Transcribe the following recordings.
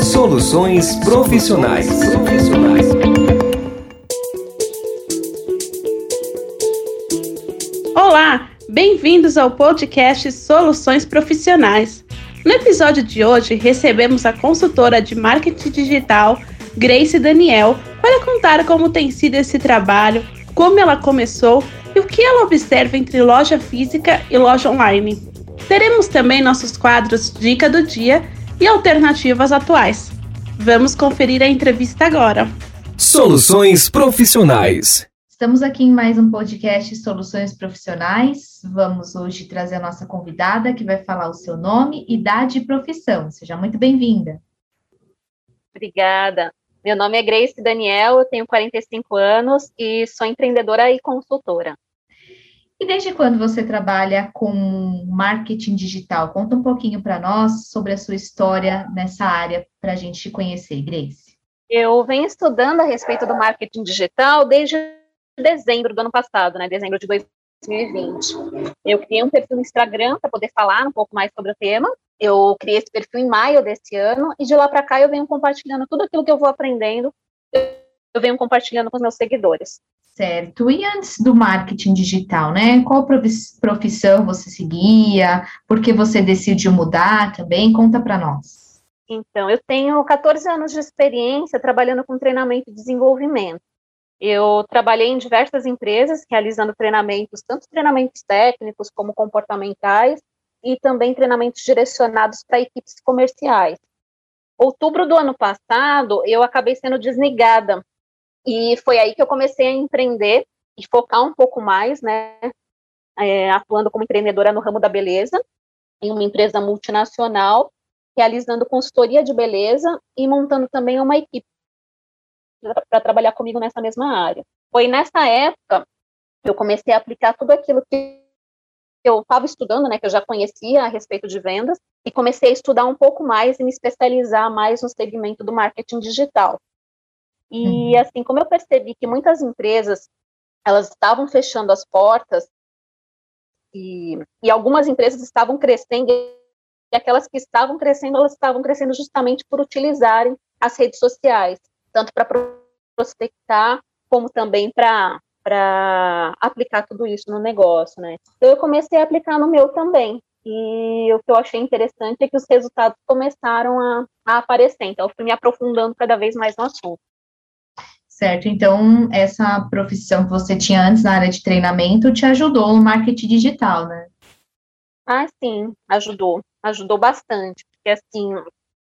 Soluções profissionais. Olá, bem-vindos ao podcast Soluções Profissionais. No episódio de hoje, recebemos a consultora de marketing digital, Grace Daniel, para contar como tem sido esse trabalho, como ela começou e o que ela observa entre loja física e loja online. Teremos também nossos quadros Dica do Dia e alternativas atuais. Vamos conferir a entrevista agora. Soluções profissionais. Estamos aqui em mais um podcast Soluções Profissionais. Vamos hoje trazer a nossa convidada que vai falar o seu nome, idade e profissão. Seja muito bem-vinda. Obrigada. Meu nome é Grace Daniel, eu tenho 45 anos e sou empreendedora e consultora. E desde quando você trabalha com marketing digital? Conta um pouquinho para nós sobre a sua história nessa área para a gente te conhecer, Grace. Eu venho estudando a respeito do marketing digital desde dezembro do ano passado, né, dezembro de 2020. Eu criei um perfil no Instagram para poder falar um pouco mais sobre o tema. Eu criei esse perfil em maio desse ano e de lá para cá eu venho compartilhando tudo aquilo que eu vou aprendendo. Venho compartilhando com os meus seguidores. Certo. E antes do marketing digital, né? Qual profissão você seguia? Por que você decidiu mudar também? Conta para nós. Então, eu tenho 14 anos de experiência trabalhando com treinamento e desenvolvimento. Eu trabalhei em diversas empresas, realizando treinamentos, tanto treinamentos técnicos como comportamentais, e também treinamentos direcionados para equipes comerciais. Outubro do ano passado, eu acabei sendo desligada, e foi aí que eu comecei a empreender e focar um pouco mais, né, é, atuando como empreendedora no ramo da beleza, em uma empresa multinacional, realizando consultoria de beleza e montando também uma equipe para trabalhar comigo nessa mesma área. Foi nessa época que eu comecei a aplicar tudo aquilo que eu estava estudando, né, que eu já conhecia a respeito de vendas, e comecei a estudar um pouco mais e me especializar mais no segmento do marketing digital. E uhum. assim, como eu percebi que muitas empresas elas estavam fechando as portas e, e algumas empresas estavam crescendo e aquelas que estavam crescendo, elas estavam crescendo justamente por utilizarem as redes sociais tanto para prospectar, como também para aplicar tudo isso no negócio, né? Então, eu comecei a aplicar no meu também. E o que eu achei interessante é que os resultados começaram a, a aparecer. Então, eu fui me aprofundando cada vez mais no assunto. Certo, então essa profissão que você tinha antes na área de treinamento te ajudou no marketing digital, né? Ah, sim, ajudou, ajudou bastante, porque assim,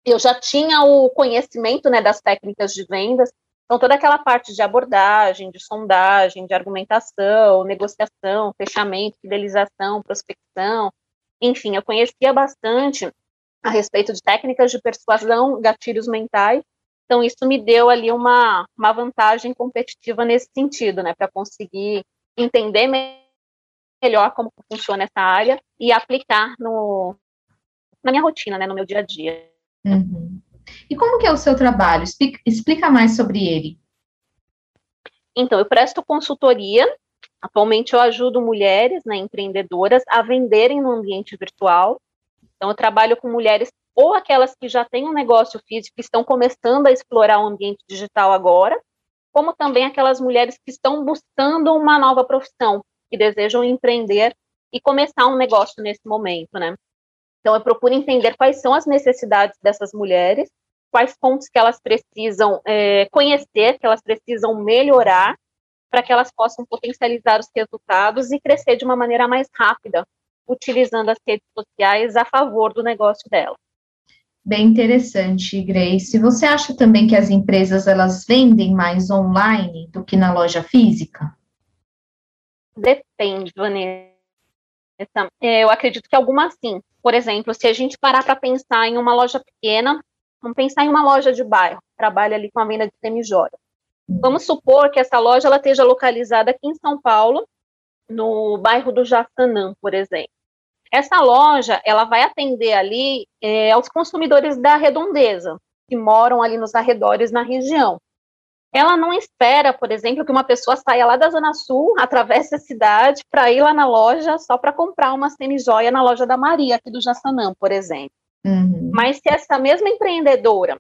eu já tinha o conhecimento né, das técnicas de vendas, então toda aquela parte de abordagem, de sondagem, de argumentação, negociação, fechamento, fidelização, prospecção, enfim, eu conhecia bastante a respeito de técnicas de persuasão, gatilhos mentais, então isso me deu ali uma, uma vantagem competitiva nesse sentido, né, para conseguir entender melhor como funciona essa área e aplicar no, na minha rotina, né, no meu dia a dia. Uhum. E como que é o seu trabalho? Explica, explica mais sobre ele. Então, eu presto consultoria. Atualmente eu ajudo mulheres, né, empreendedoras, a venderem no ambiente virtual. Então, eu trabalho com mulheres ou aquelas que já têm um negócio físico e estão começando a explorar o ambiente digital agora, como também aquelas mulheres que estão buscando uma nova profissão, que desejam empreender e começar um negócio nesse momento, né? Então, eu procuro entender quais são as necessidades dessas mulheres, quais pontos que elas precisam é, conhecer, que elas precisam melhorar, para que elas possam potencializar os resultados e crescer de uma maneira mais rápida, utilizando as redes sociais a favor do negócio dela. Bem interessante, Grace. Você acha também que as empresas elas vendem mais online do que na loja física? Depende, Vanessa. É, eu acredito que algumas sim. Por exemplo, se a gente parar para pensar em uma loja pequena, vamos pensar em uma loja de bairro, que trabalha ali com a venda de semijóia. Vamos supor que essa loja ela esteja localizada aqui em São Paulo, no bairro do Jaçanã, por exemplo. Essa loja, ela vai atender ali é, aos consumidores da redondeza, que moram ali nos arredores na região ela não espera, por exemplo, que uma pessoa saia lá da Zona Sul, atravesse a cidade para ir lá na loja só para comprar uma semi-joia na loja da Maria, aqui do Jaçanã, por exemplo. Uhum. Mas se essa mesma empreendedora,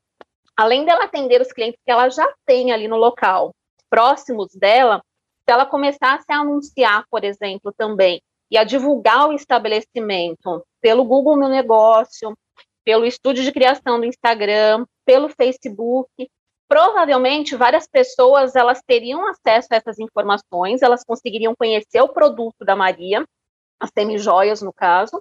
além dela atender os clientes que ela já tem ali no local, próximos dela, se ela começasse a anunciar, por exemplo, também, e a divulgar o estabelecimento pelo Google Meu Negócio, pelo estúdio de criação do Instagram, pelo Facebook, provavelmente várias pessoas elas teriam acesso a essas informações, elas conseguiriam conhecer o produto da Maria, as semijoias no caso,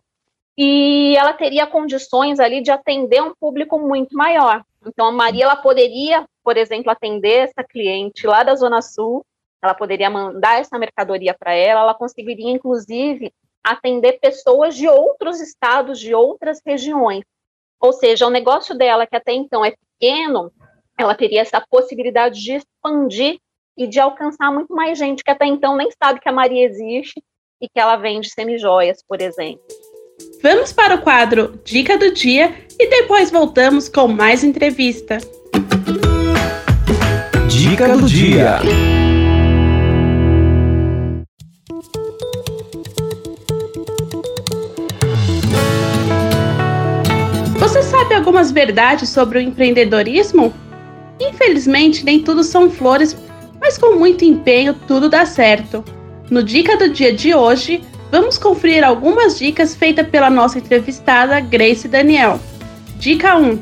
e ela teria condições ali de atender um público muito maior. Então a Maria ela poderia, por exemplo, atender essa cliente lá da Zona Sul, ela poderia mandar essa mercadoria para ela, ela conseguiria inclusive atender pessoas de outros estados, de outras regiões. Ou seja, o negócio dela que até então é pequeno, ela teria essa possibilidade de expandir e de alcançar muito mais gente que até então nem sabe que a Maria existe e que ela vende semijoias, por exemplo. Vamos para o quadro Dica do Dia e depois voltamos com mais entrevista. Dica do Dia. Algumas verdades sobre o empreendedorismo? Infelizmente, nem tudo são flores, mas com muito empenho tudo dá certo. No Dica do Dia de hoje, vamos conferir algumas dicas feitas pela nossa entrevistada Grace Daniel. Dica 1: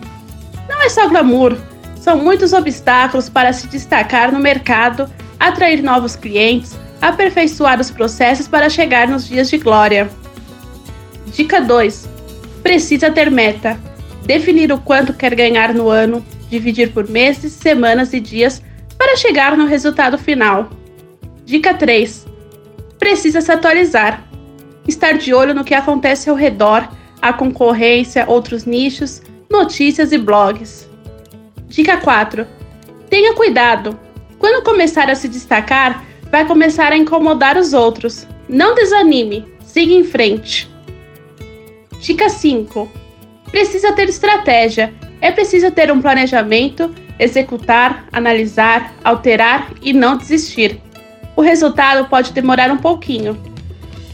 Não é só glamour, são muitos obstáculos para se destacar no mercado, atrair novos clientes, aperfeiçoar os processos para chegar nos dias de glória. Dica 2: Precisa ter meta. Definir o quanto quer ganhar no ano, dividir por meses, semanas e dias para chegar no resultado final. Dica 3. Precisa se atualizar. Estar de olho no que acontece ao redor, a concorrência, outros nichos, notícias e blogs. Dica 4. Tenha cuidado. Quando começar a se destacar, vai começar a incomodar os outros. Não desanime, siga em frente. Dica 5. Precisa ter estratégia é preciso ter um planejamento, executar, analisar, alterar e não desistir. O resultado pode demorar um pouquinho.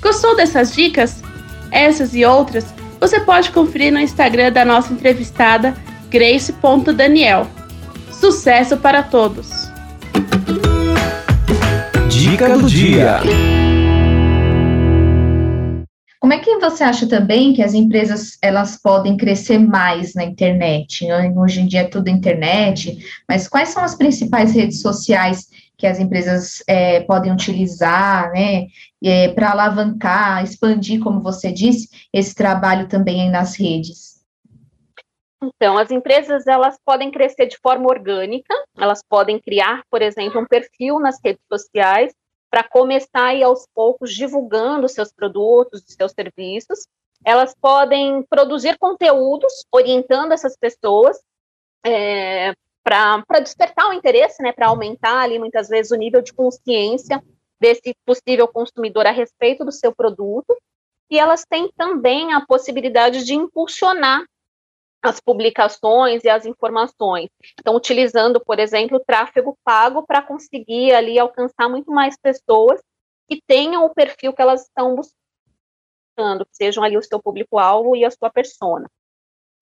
Gostou dessas dicas? Essas e outras você pode conferir no Instagram da nossa entrevistada grace.daniel. Sucesso para todos! Dica do dia. Como é que você acha também que as empresas elas podem crescer mais na internet? Hoje em dia é tudo internet, mas quais são as principais redes sociais que as empresas é, podem utilizar, né, é, para alavancar, expandir, como você disse, esse trabalho também nas redes? Então, as empresas elas podem crescer de forma orgânica, elas podem criar, por exemplo, um perfil nas redes sociais para começar aí aos poucos divulgando seus produtos, seus serviços. Elas podem produzir conteúdos orientando essas pessoas é, para despertar o interesse, né, para aumentar ali muitas vezes o nível de consciência desse possível consumidor a respeito do seu produto. E elas têm também a possibilidade de impulsionar as publicações e as informações. Então, utilizando, por exemplo, o tráfego pago para conseguir ali alcançar muito mais pessoas que tenham o perfil que elas estão buscando, que sejam ali o seu público-alvo e a sua persona.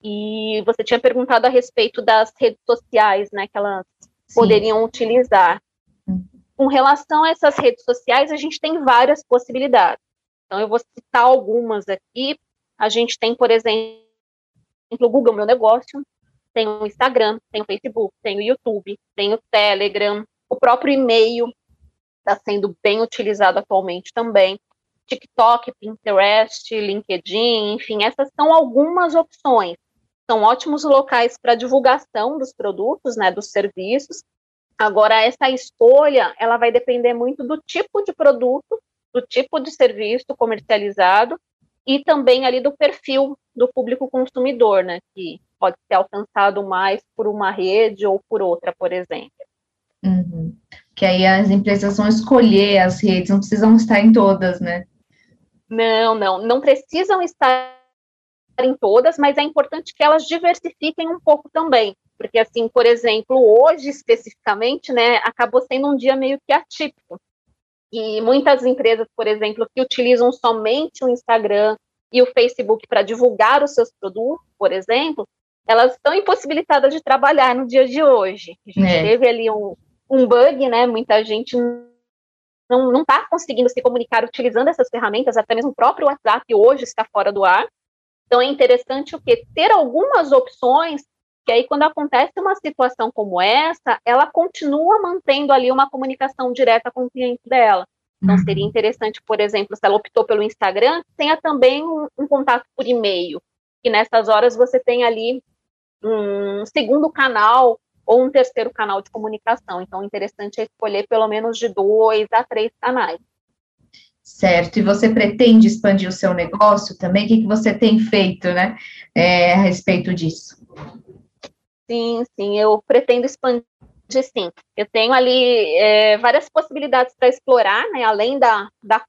E você tinha perguntado a respeito das redes sociais, né, que elas Sim. poderiam utilizar. Uhum. Com relação a essas redes sociais, a gente tem várias possibilidades. Então, eu vou citar algumas aqui. A gente tem, por exemplo, exemplo, Google Meu Negócio, tem o Instagram, tem o Facebook, tem o YouTube, tem o Telegram, o próprio e-mail está sendo bem utilizado atualmente também. TikTok, Pinterest, LinkedIn, enfim, essas são algumas opções. São ótimos locais para divulgação dos produtos, né, dos serviços. Agora, essa escolha, ela vai depender muito do tipo de produto, do tipo de serviço comercializado e também ali do perfil do público consumidor, né, que pode ser alcançado mais por uma rede ou por outra, por exemplo. Uhum. Que aí as empresas vão escolher as redes, não precisam estar em todas, né? Não, não, não precisam estar em todas, mas é importante que elas diversifiquem um pouco também, porque assim, por exemplo, hoje especificamente, né, acabou sendo um dia meio que atípico, e muitas empresas, por exemplo, que utilizam somente o Instagram e o Facebook para divulgar os seus produtos, por exemplo, elas estão impossibilitadas de trabalhar no dia de hoje. A gente é. teve ali um, um bug, né? Muita gente não está conseguindo se comunicar utilizando essas ferramentas, até mesmo o próprio WhatsApp hoje está fora do ar. Então é interessante o que ter algumas opções que aí quando acontece uma situação como essa, ela continua mantendo ali uma comunicação direta com o cliente dela. Então seria uhum. interessante, por exemplo, se ela optou pelo Instagram, tenha também um, um contato por e-mail, que nessas horas você tem ali um segundo canal ou um terceiro canal de comunicação. Então, interessante é escolher pelo menos de dois a três canais. Certo, e você pretende expandir o seu negócio também? O que, que você tem feito, né, é, a respeito disso? Sim, sim, eu pretendo expandir sim. Eu tenho ali é, várias possibilidades para explorar, né, além da, da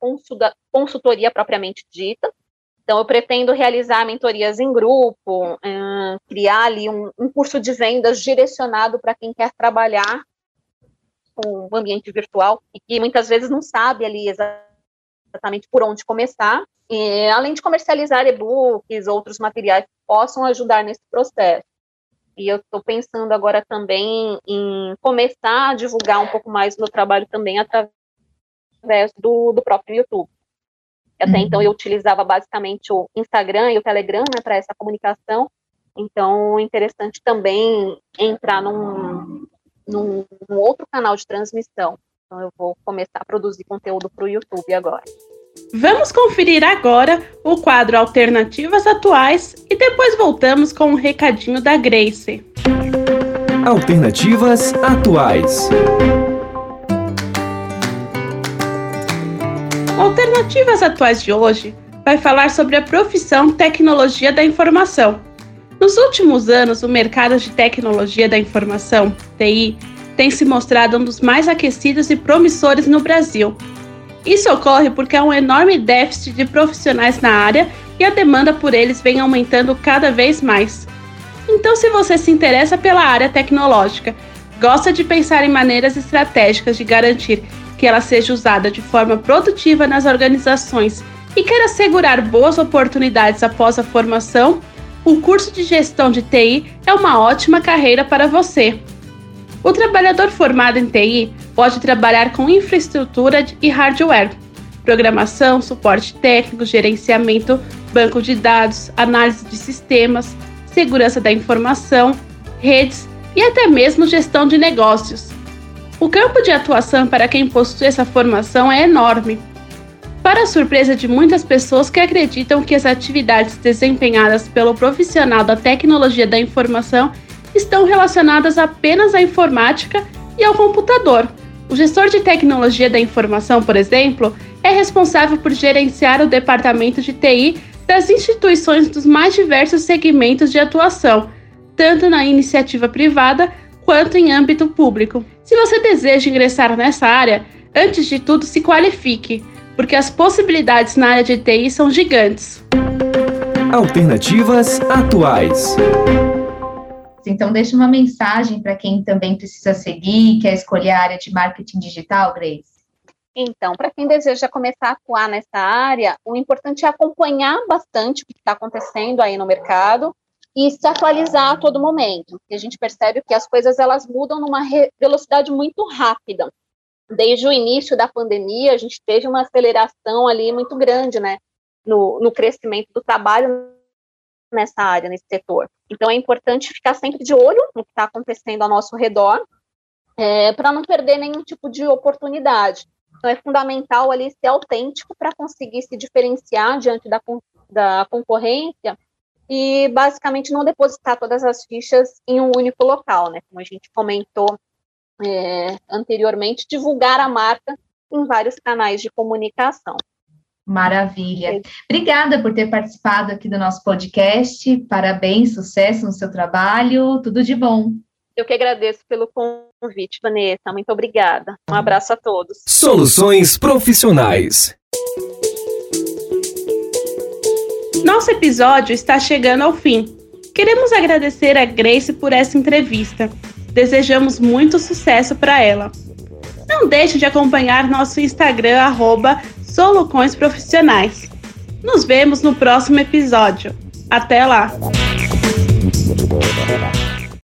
consultoria propriamente dita. Então, eu pretendo realizar mentorias em grupo, uh, criar ali um, um, curso de vendas direcionado para quem quer trabalhar com o ambiente virtual e que muitas vezes não sabe ali exatamente por onde começar. E, além de comercializar e-books, outros materiais que possam ajudar nesse processo. E eu estou pensando agora também em começar a divulgar um pouco mais o meu trabalho também através do, do próprio YouTube. Até então eu uhum. utilizava basicamente o Instagram e o Telegram né, para essa comunicação. Então, é interessante também entrar num, num, num, outro canal de transmissão. Então, eu vou começar a produzir conteúdo para o YouTube agora. Vamos conferir agora o quadro Alternativas Atuais e depois voltamos com um recadinho da Grace. Alternativas Atuais. Alternativas Atuais de hoje vai falar sobre a profissão Tecnologia da Informação. Nos últimos anos, o mercado de tecnologia da informação, TI, tem se mostrado um dos mais aquecidos e promissores no Brasil. Isso ocorre porque há um enorme déficit de profissionais na área e a demanda por eles vem aumentando cada vez mais. Então, se você se interessa pela área tecnológica, gosta de pensar em maneiras estratégicas de garantir que ela seja usada de forma produtiva nas organizações e quer assegurar boas oportunidades após a formação, o curso de gestão de TI é uma ótima carreira para você. O trabalhador formado em TI pode trabalhar com infraestrutura e hardware, programação, suporte técnico, gerenciamento, banco de dados, análise de sistemas, segurança da informação, redes e até mesmo gestão de negócios. O campo de atuação para quem possui essa formação é enorme. Para a surpresa de muitas pessoas que acreditam que as atividades desempenhadas pelo profissional da tecnologia da informação estão relacionadas apenas à informática e ao computador. O gestor de tecnologia da informação, por exemplo, é responsável por gerenciar o departamento de TI das instituições dos mais diversos segmentos de atuação, tanto na iniciativa privada quanto em âmbito público. Se você deseja ingressar nessa área, antes de tudo se qualifique, porque as possibilidades na área de TI são gigantes. Alternativas atuais. Então, deixa uma mensagem para quem também precisa seguir, quer escolher a área de marketing digital, Grace. Então, para quem deseja começar a atuar nessa área, o importante é acompanhar bastante o que está acontecendo aí no mercado e se atualizar a todo momento. E a gente percebe que as coisas elas mudam numa velocidade muito rápida. Desde o início da pandemia, a gente teve uma aceleração ali muito grande, né, no, no crescimento do trabalho nessa área, nesse setor. Então, é importante ficar sempre de olho no que está acontecendo ao nosso redor, é, para não perder nenhum tipo de oportunidade. Então, é fundamental ali ser autêntico para conseguir se diferenciar diante da, da concorrência e basicamente não depositar todas as fichas em um único local, né? Como a gente comentou é, anteriormente, divulgar a marca em vários canais de comunicação. Maravilha. Obrigada por ter participado aqui do nosso podcast. Parabéns, sucesso no seu trabalho. Tudo de bom. Eu que agradeço pelo convite, Vanessa. Muito obrigada. Um abraço a todos. Soluções profissionais. Nosso episódio está chegando ao fim. Queremos agradecer a Grace por essa entrevista. Desejamos muito sucesso para ela. Não deixe de acompanhar nosso Instagram, arroba Solucões Profissionais. Nos vemos no próximo episódio. Até lá!